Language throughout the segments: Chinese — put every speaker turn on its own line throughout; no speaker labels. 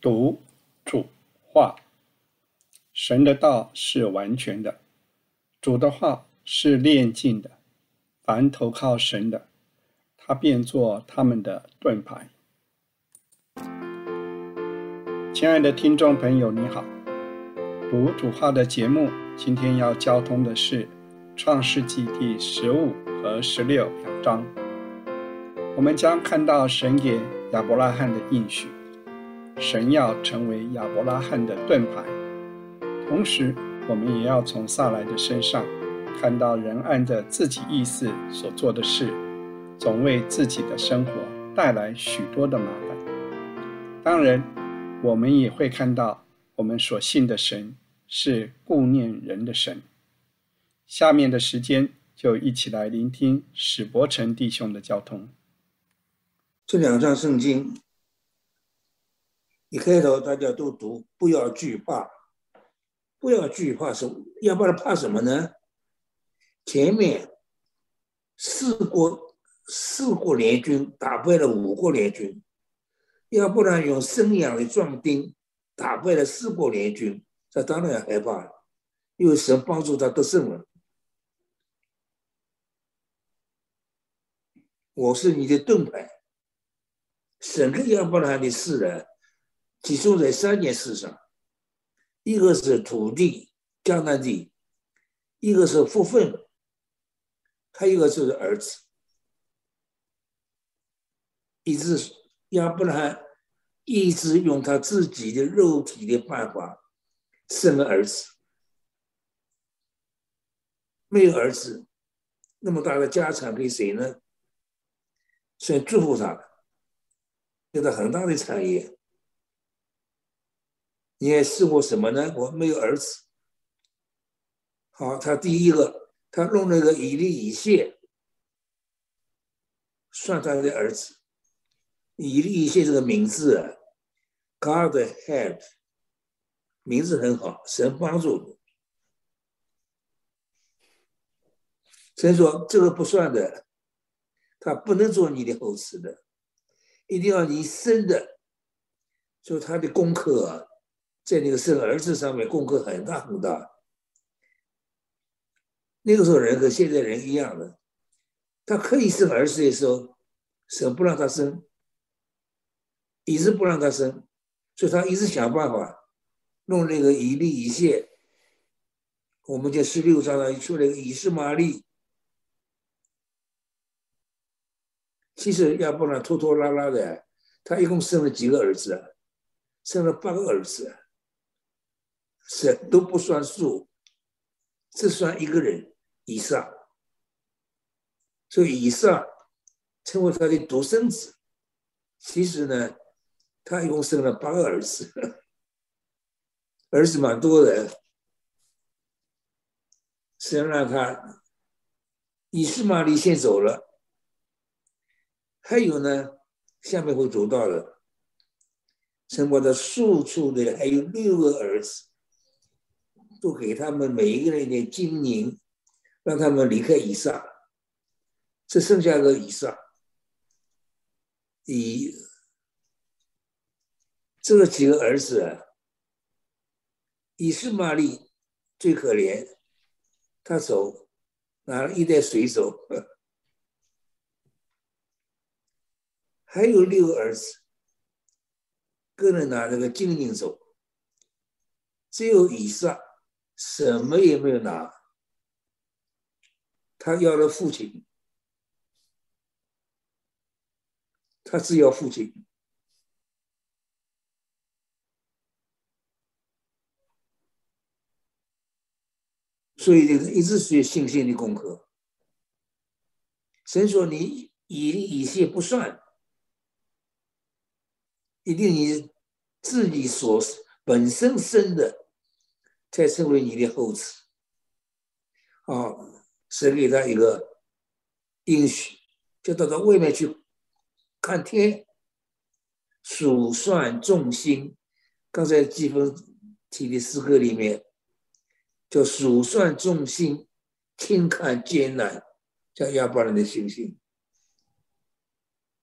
读主话，神的道是完全的，主的话是炼净的。凡投靠神的，他便做他们的盾牌。亲爱的听众朋友，你好。读主话的节目，今天要交通的是《创世纪》第十五和十六两章。我们将看到神给亚伯拉罕的应许。神要成为亚伯拉罕的盾牌，同时，我们也要从萨来的身上看到人按着自己意思所做的事，总为自己的生活带来许多的麻烦。当然，我们也会看到我们所信的神是顾念人的神。下面的时间就一起来聆听史伯成弟兄的交通。
这两章圣经。一开头大家都读，不要惧怕，不要惧怕，什么要不然怕什么呢？前面四国四国联军打败了五国联军，要不然用生养的壮丁打败了四国联军，这当然害怕了，因为神帮助他得胜了。我是你的盾牌，神跟亚伯拉罕的世人。集中在三件事上，一个是土地江南地，一个是福分，还有一个就是儿子。一直亚伯拉一直用他自己的肉体的办法生了儿子，没有儿子，那么大的家产给谁呢？以祝福他，给他很大的产业。你还试过什么呢？我没有儿子。好，他第一个，他弄了个以利以谢，算他的儿子。以利以谢这个名字，God help，名字很好，神帮助你。神说这个不算的，他不能做你的后嗣的，一定要你生的，就他的功课啊。在那个生儿子上面功课很大很大。那个时候人和现在人一样的，他可以生儿子的时候，神不让他生，一直不让他生，所以他一直想办法弄那个一粒一线。我们在十六章上出了个以斯玛利。其实亚伯拉拖拖拉拉的，他一共生了几个儿子啊？生了八个儿子。是都不算数，只算一个人以上，所以以上成为他的独生子。其实呢，他一共生了八个儿子，儿子蛮多的。先让他以斯玛利先走了，还有呢，下面会走到的，生活的庶出的还有六个儿子。都给他们每一个人一点金银，让他们离开以撒，只剩下个以撒。以这几个儿子啊，以斯玛利最可怜，他走拿了一袋水走，还有六个儿子，个人拿那个金银走，只有以上。什么也没有拿，他要了父亲，他只要父亲，所以这个一直学信心的功课。神说你以以些不算，一定你自己所本身生的。再成为你的后子。啊，神给他一个应许，就到到外面去看天，数算众星。刚才季风提的诗歌里面，叫数算众星，轻看艰难，叫亚伯兰的星星，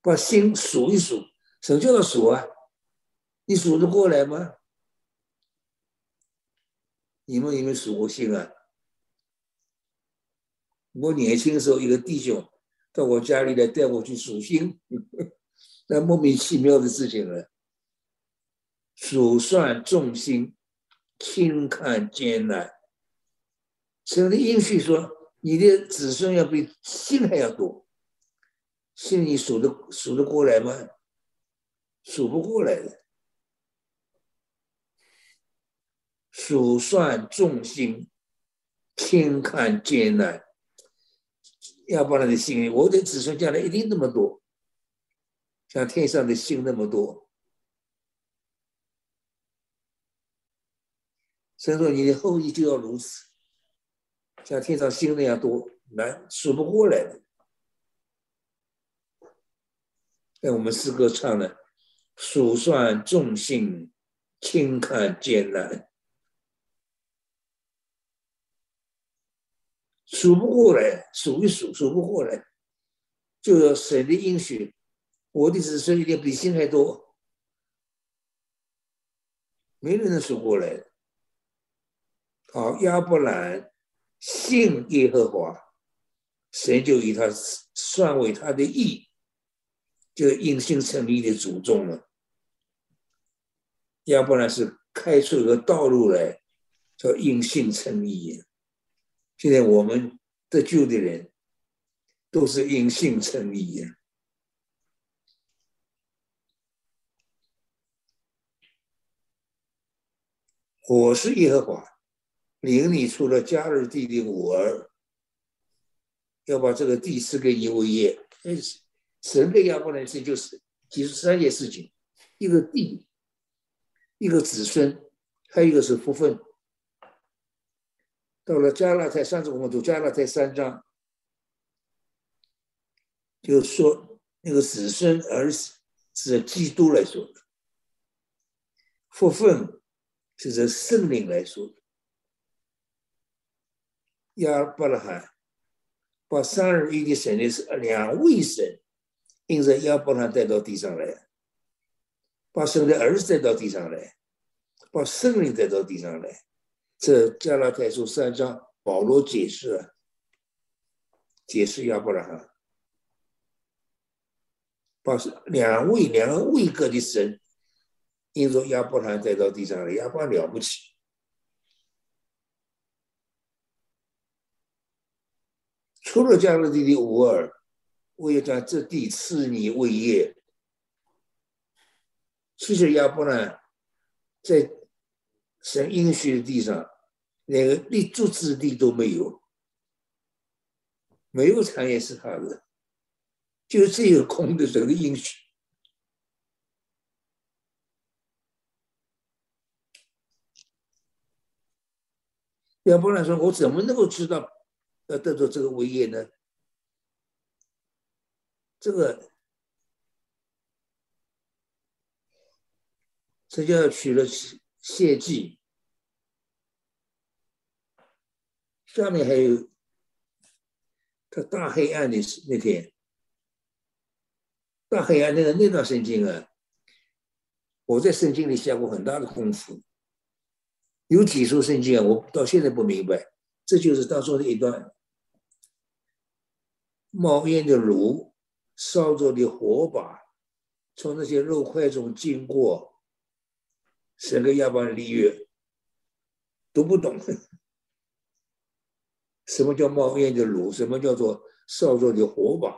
把星数一数，什么叫做数啊？你数得过来吗？你们有没有数过星啊？我年轻的时候，一个弟兄到我家里来带我去数星，那莫名其妙的事情了。数算众星，轻看艰难。神的应许说，你的子孙要比星还要多。星你数得数得过来吗？数不过来的。数算众星，轻看艰难。要不然的星，我的子孙将来一定那么多，像天上的星那么多。所以说，你的后裔就要如此，像天上星那样多，难数不过来的。那我们诗歌唱的“数算众星，轻看艰难”，数不过来，数一数数不过来，就要神的应许，我的子孙一定比星还多，没人能数过来。好，亚伯兰信耶和华，神就以他算为他的义。就因信成立的祖宗了，要不然是开出一个道路来，叫因信成义。现在我们得救的人，都是因信称义呀。我是耶和华，领你出了迦勒地的五儿，要把这个地赐给你为业。神给亚伯兰事就是其实三件事情：一个地，一个子孙，还有一个是福分。到了加拉太三章，我们读加拉太三章，就说那个子孙儿子是基督来说的，福分是这圣灵来说的。亚伯拉罕把三而一的神的是两位神。因着亚伯拉带到地上来，把生的儿子带到地上来，把圣灵带到地上来。这加拉太书三章，保罗解释，解释亚伯拉罕，把两位两位格的神，因着亚伯拉罕带到地上来，亚伯了不起。除了加勒地的五尔。我要将这地赐你为业。其实亚伯兰在神应许的地上，连个立足之地都没有，没有产业是他的，就这个空的这个应许。要不然说：“我怎么能够知道要得到这个威业呢？”这个，这叫取了谢祭。下面还有他大黑暗的那天，大黑暗那个那段圣经啊，我在圣经里下过很大的功夫。有几处圣经啊，我到现在不明白。这就是当中的一段冒烟的炉。烧着的火把从那些肉块中经过，整个亚伯利约读不懂什么叫冒烟的炉，什么叫做烧着的火把，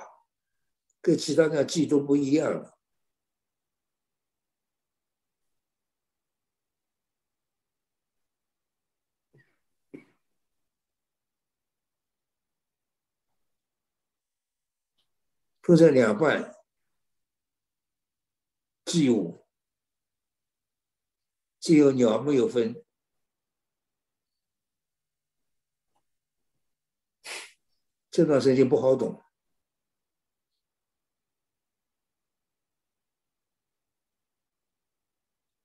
跟其他的祭都不一样了。分成两半，既有，既有鸟没有分。这段时间不好懂。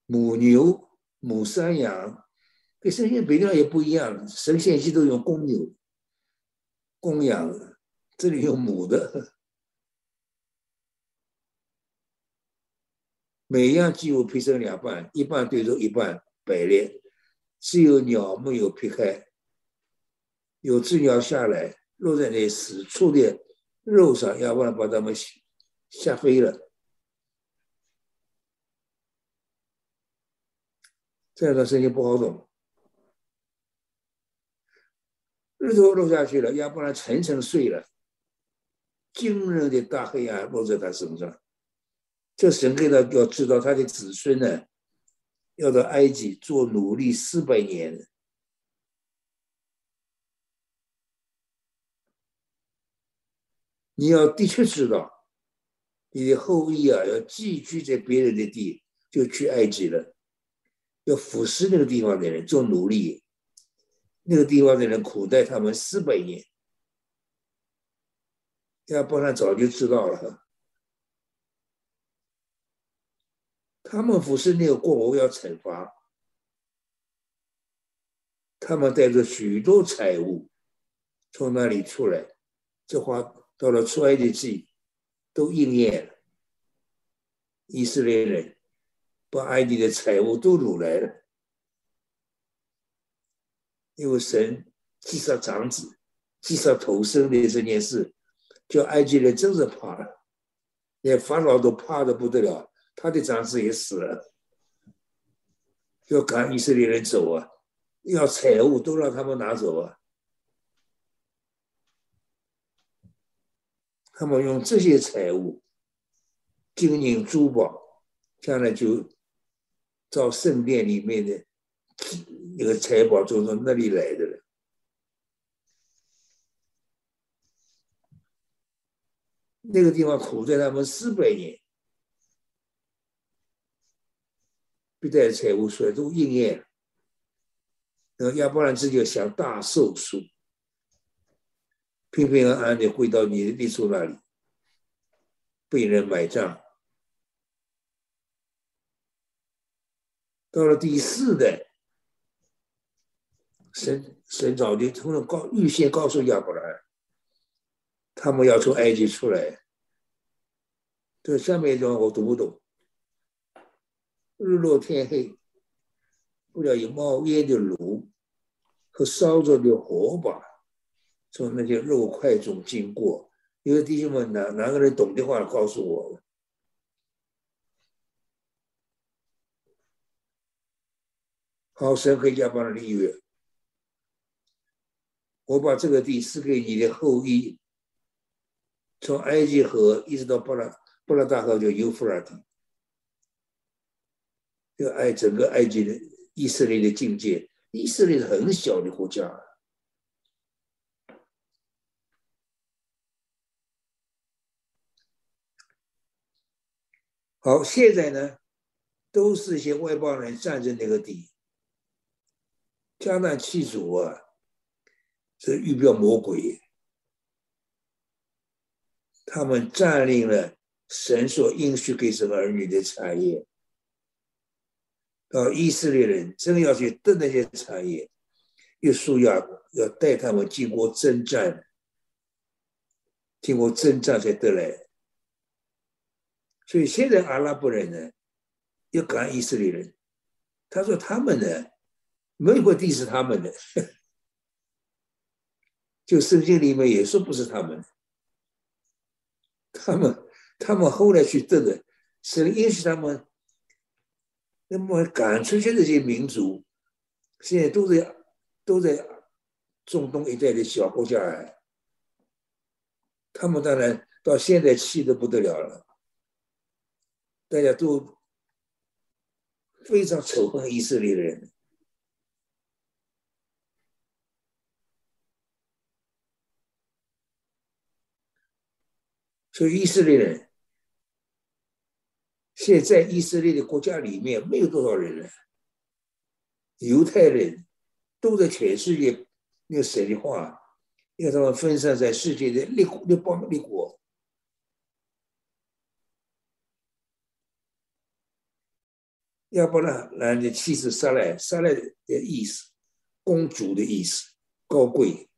母牛、母山羊，跟神仙别地也不一样。神仙祭都用公牛公羊，这里用母的。每样几乎劈成两半，一半对着一半摆列，只有鸟没有劈开。有只鸟下来，落在那死处的肉上，要不然把他们吓飞了。这样的事情不好懂。日头落下去了，要不然沉沉睡了。惊人的大黑暗落在他身上。这神给他要知道，他的子孙呢，要到埃及做奴隶四百年。你要的确知道，你的后裔啊，要寄居在别人的地，就去埃及了，要服侍那个地方的人做奴隶，那个地方的人苦待他们四百年。要不然早就知道了。他们服侍那个国王要惩罚，他们带着许多财物从那里出来，这话到了出埃及记都应验了。以色列人把埃及的财物都掳来了，因为神击杀长子、击杀头生的这件事。叫埃及人真是怕了，连法老都怕的不得了，他的长子也死了，要赶以色列人走啊，要财物都让他们拿走啊，他们用这些财物，金银珠宝，将来就造圣殿里面的那个财宝，就从那里来的了。那个地方苦在他们四百年，必带财物出来都应验了。那要不然自己想大寿数，平平安安的回到你的立处那里，被人买账。到了第四代，神神早就通了告预先告诉亚伯兰。他们要从埃及出来，这下面一段我读不懂。日落天黑，不料有冒烟的炉和烧着的火把从那些肉块中经过。因为弟兄们，哪哪个人懂的话，告诉我。好，神可以加帮的立约，我把这个地赐给你的后裔。从埃及河一直到布拉布拉大河，叫尤弗拉底，就埃整个埃及的以色列的境界。以色列是很小的国家。好，现在呢，都是一些外邦人占着那个地。迦南七族啊，是预表魔鬼。他们占领了神所应许给什么儿女的产业，到以色列人真要去得那些产业，约书亚要带他们经过征战，经过征战才得来。所以现在阿拉伯人呢，要赶以色列人，他说他们呢，没有地是他们的，就圣经里面也说不是他们。他们，他们后来去得的，是允许他们，那么赶出去这些民族，现在都在都在中东一带的小国家，他们当然到现在气得不得了了，大家都非常仇恨以色列人。所以以色列人现在以色列的国家里面没有多少人了，犹太人都在全世界那个神的话，要他们分散在世界的六六邦六国。要不然，男的妻子杀来杀来的意思，公主的意思，高贵，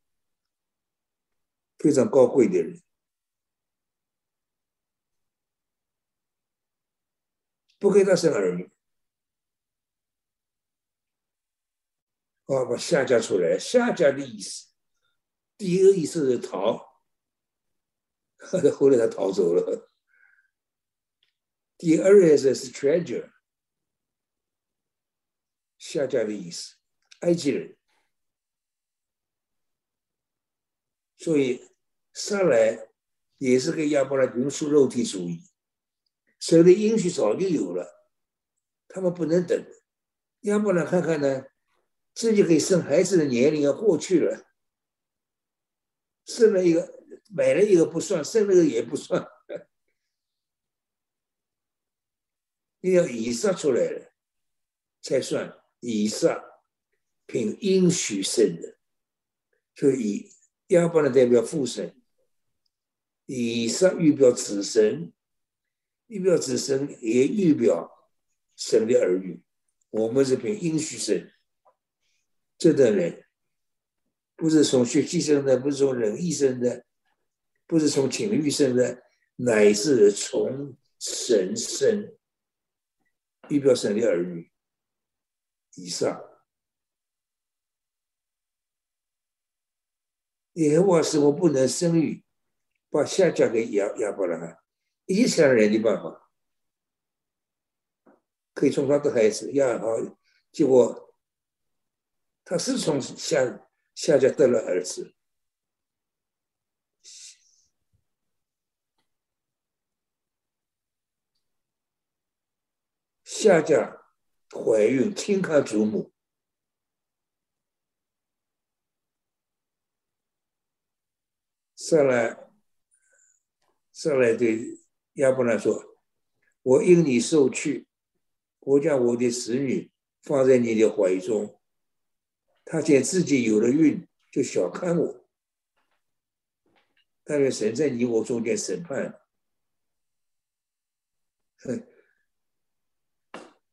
非常高贵的人。不给他生儿女。哦，把下家出来，下家的意思，第一个意思是逃，后来他逃走了。第二意思是 treasure，下嫁的意思，埃及人。所以上来也是跟亚伯拉民属肉体主义，神的应许早就有了，他们不能等。亚伯拉看看呢？自己可以生孩子的年龄要过去了，生了一个买了一个不算，生了一个也不算，你 要以撒出来了才算以上凭应许生的，所以亚伯拉代表父神，以上预表子神，预表子神也预表神的儿女，我们是凭应许生。这等人不是从血气生的，不是从人意生的，不是从情欲生的，乃是从神生。预表神的儿女以上，耶和华使我不能生育，把下嫁给亚亚伯拉罕，一切人的办法，可以从他的孩子亚好，结果。他是从下下家得了儿子，下家怀孕，听他祖母，上来上来对亚伯拉说：“我因你受去，我将我的子女放在你的怀中。”他见自己有了孕，就小看我。但愿神在你我中间审判。哼，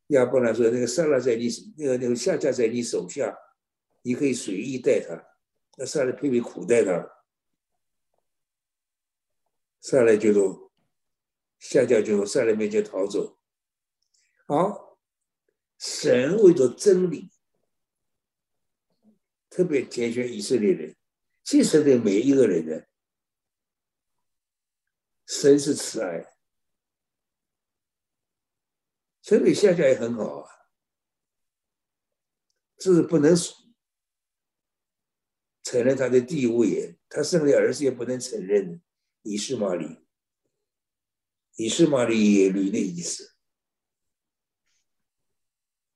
亚伯拉说：“那个撒拉在你那个那个下家在你手下，你可以随意待他。那撒拉偏偏苦待他，撒拉就从下家就从撒拉面前逃走。好，神为着真理。”特别拣选以色列人，其实对每一个人呢神是慈爱，所以下家也很好啊，这是不能承认他的地位，他生的儿子也不能承认以斯玛利，以斯玛利耶律的意思，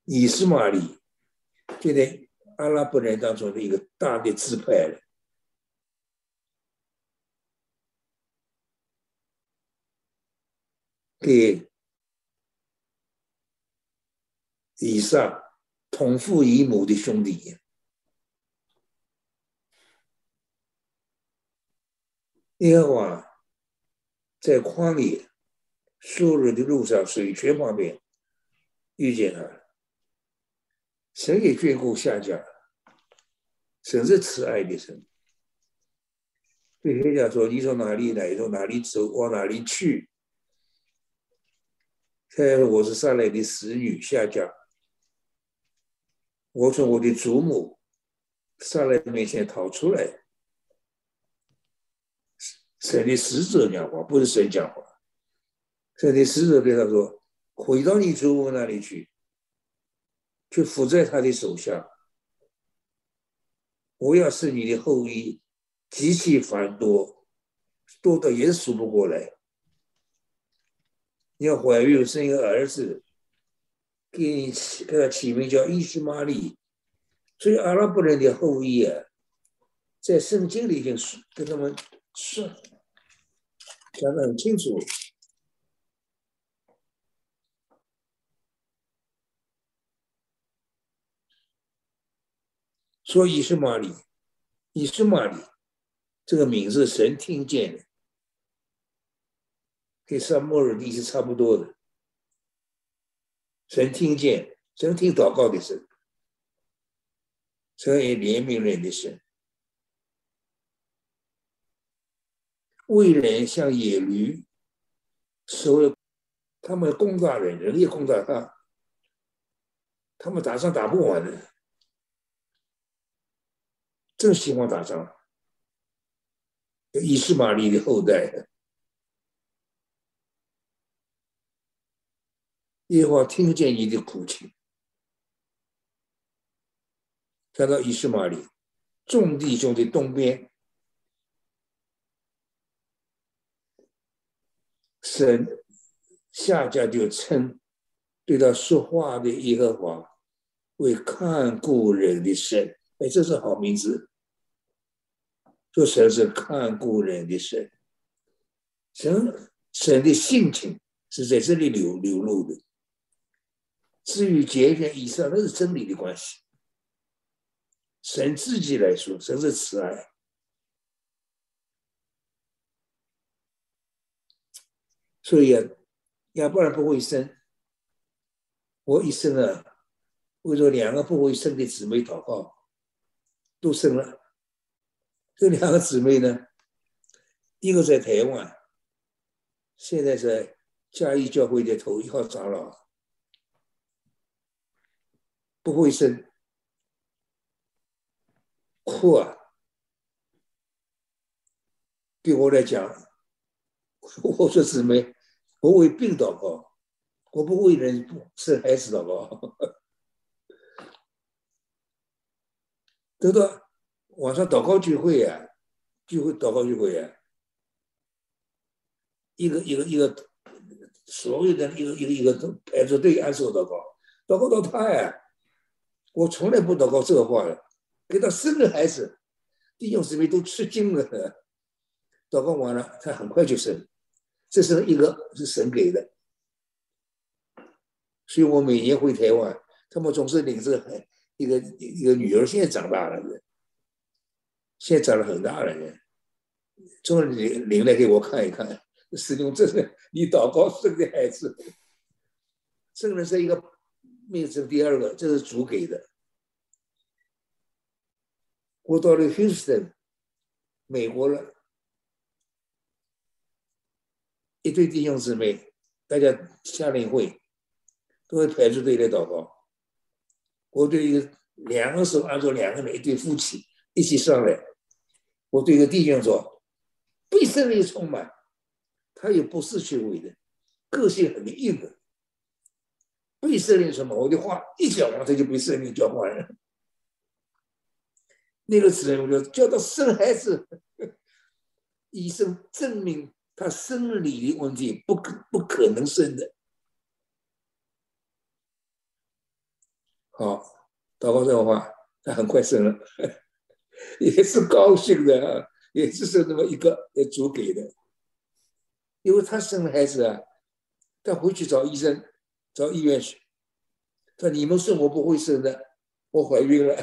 以斯玛利就得。阿拉伯人当中的一个大的支派了，给以上同父异母的兄弟，耶和华在旷野苏日的路上水泉旁边遇见他。神也眷顾下家，神是慈爱的神。对黑家说：“你从哪里来？从哪里走？往哪里去？”他说：“我是上来的使女下家，我从我的祖母上来面前逃出来。”神的使者讲话，不是神讲话。神的使者对他说：“回到你祖母那里去。”就伏在他的手下。我要是你的后裔，极其繁多，多的也数不过来。你要怀孕生一个儿子，给起给他起名叫伊西玛利。所以阿拉伯人的后裔啊，在圣经里已经跟他们说讲得很清楚。说以斯玛利，伊斯玛利这个名字神听见了，跟撒母耳地是差不多的。神听见，神听祷告的神，神也怜悯人的神，为人像野驴，收了他们攻打人，人也攻打他，他们打仗打不完的，正喜欢打仗。伊斯玛利的后代，耶和华听见你的苦情，看到以斯玛利众弟兄的东边，神下家就称对他说话的耶和华为看顾人的神，哎，这是好名字。说神是看顾人的神，神神的性情是在这里流流露的。至于节俭以上，那是真理的关系。神自己来说，神是慈爱，所以啊，要不然不会生。我一生啊，为了两个不会生的姊妹祷告，都生了。这两个姊妹呢，一个在台湾，现在在嘉义教会的头一号长老，不会生，哭啊！对我来讲，我说姊妹，我为病祷告，我不为人生孩子祷告，得到。晚上祷告聚会呀，聚会祷告聚会呀，一个一个一个，所有的一个一个一个排着队按手祷告，祷告到他呀，我从来不祷告这个话的，给他生个孩子，弟兄姊妹都吃惊了。祷告完了，他很快就生，这是一个是神给的，所以我每年回台湾，他们总是领着一个一个女儿，现在长大了。现在长得很大了，人，终于领领来给我看一看。师兄，这是你祷告生的孩子，生的是一个命生第二个，这是主给的。我到了 Houston，美国了，一对弟兄姊妹，大家夏令会都会排着队来祷告。我对一个两个手按照两个人一对夫妻一起上来。我对一个弟兄说：“被圣灵充满，他也不是虚伪的，个性很硬的。被圣灵充满，我的话一讲完，他就被圣灵教换了。那个时候，我就叫他生孩子，医生证明他生理的问题不可不可能生的。好，祷告这个话，他很快生了。”也是高兴的啊，也只是那么一个也主给的，因为他生了孩子啊，他回去找医生，到医院去，他说你们说我不会生的，我怀孕了，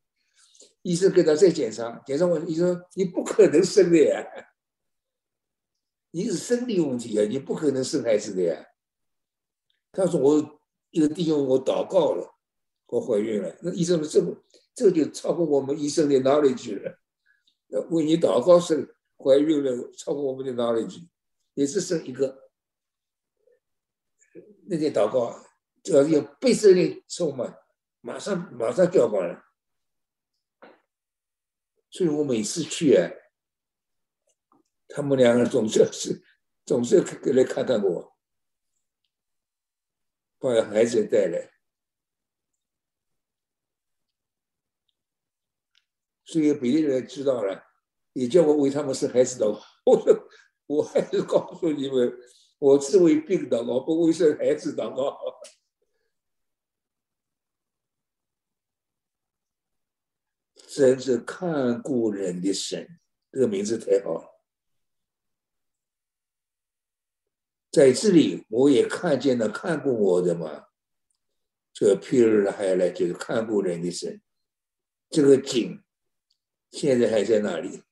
医生给他再检查，检查完医生你不可能生的呀，你是生理问题啊，你不可能生孩子的呀。他说我一个弟兄我祷告了，我怀孕了，那医生说这么。这就超过我们医生的 knowledge 了。为你祷告生怀孕了，超过我们的 knowledge，也是生一个。那天祷告，主要是被圣灵充满，马上马上叫过来。所以我每次去啊，他们两个总是是总是来看看我，把孩子带来。所以别人知道了，也叫我为他们生孩子祷。我说，我还是告诉你们，我是为病祷告，不为生孩子祷告。真是看故人的神，这个名字太好了。在这里，我也看见了看顾我的嘛。这譬如的还来就是看顾人的神，这个景。现在还在那里？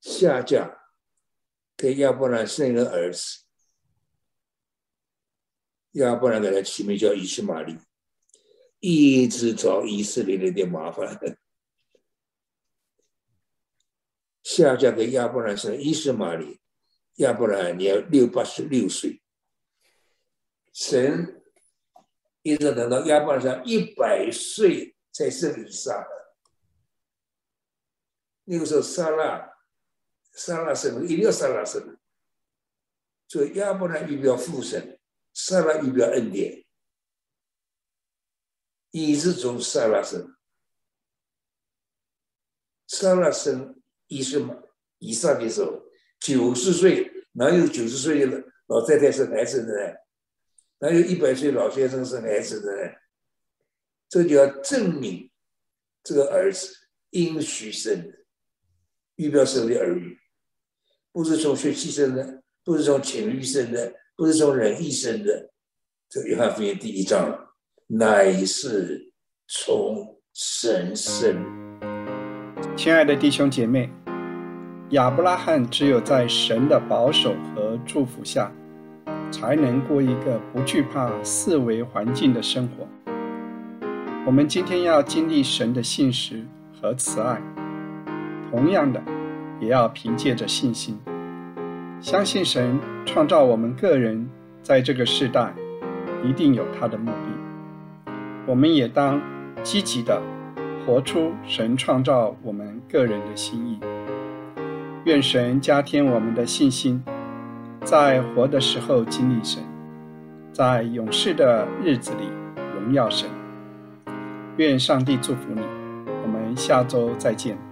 下嫁给亚伯兰生一个儿子，亚伯兰给他起名叫以斯玛利，一直找以色列人的麻烦。下嫁给亚伯兰生以斯玛利，亚伯拉罕年六八十六岁，神一直等到亚伯拉罕一百岁才生以撒。那个时候，撒拉，撒拉生，一定要撒拉生。所以亚伯拉预表父神，撒拉预表恩典，一直从撒拉生。撒拉生以是以撒的时候，九十岁，哪有九十岁的老太太生孩子的呢？哪有一百岁老先生生孩子的呢？这就要证明这个儿子应许生的，预表生的儿女，不是从血气生的，不是从情欲生的，不是从人意生的。这约翰福音第一章，乃是从神生。
亲爱的弟兄姐妹，亚伯拉罕只有在神的保守和祝福下，才能过一个不惧怕四维环境的生活。我们今天要经历神的信实和慈爱，同样的，也要凭借着信心，相信神创造我们个人在这个时代，一定有他的目的。我们也当积极的。活出神创造我们个人的心意，愿神加添我们的信心，在活的时候经历神，在永世的日子里荣耀神。愿上帝祝福你，我们下周再见。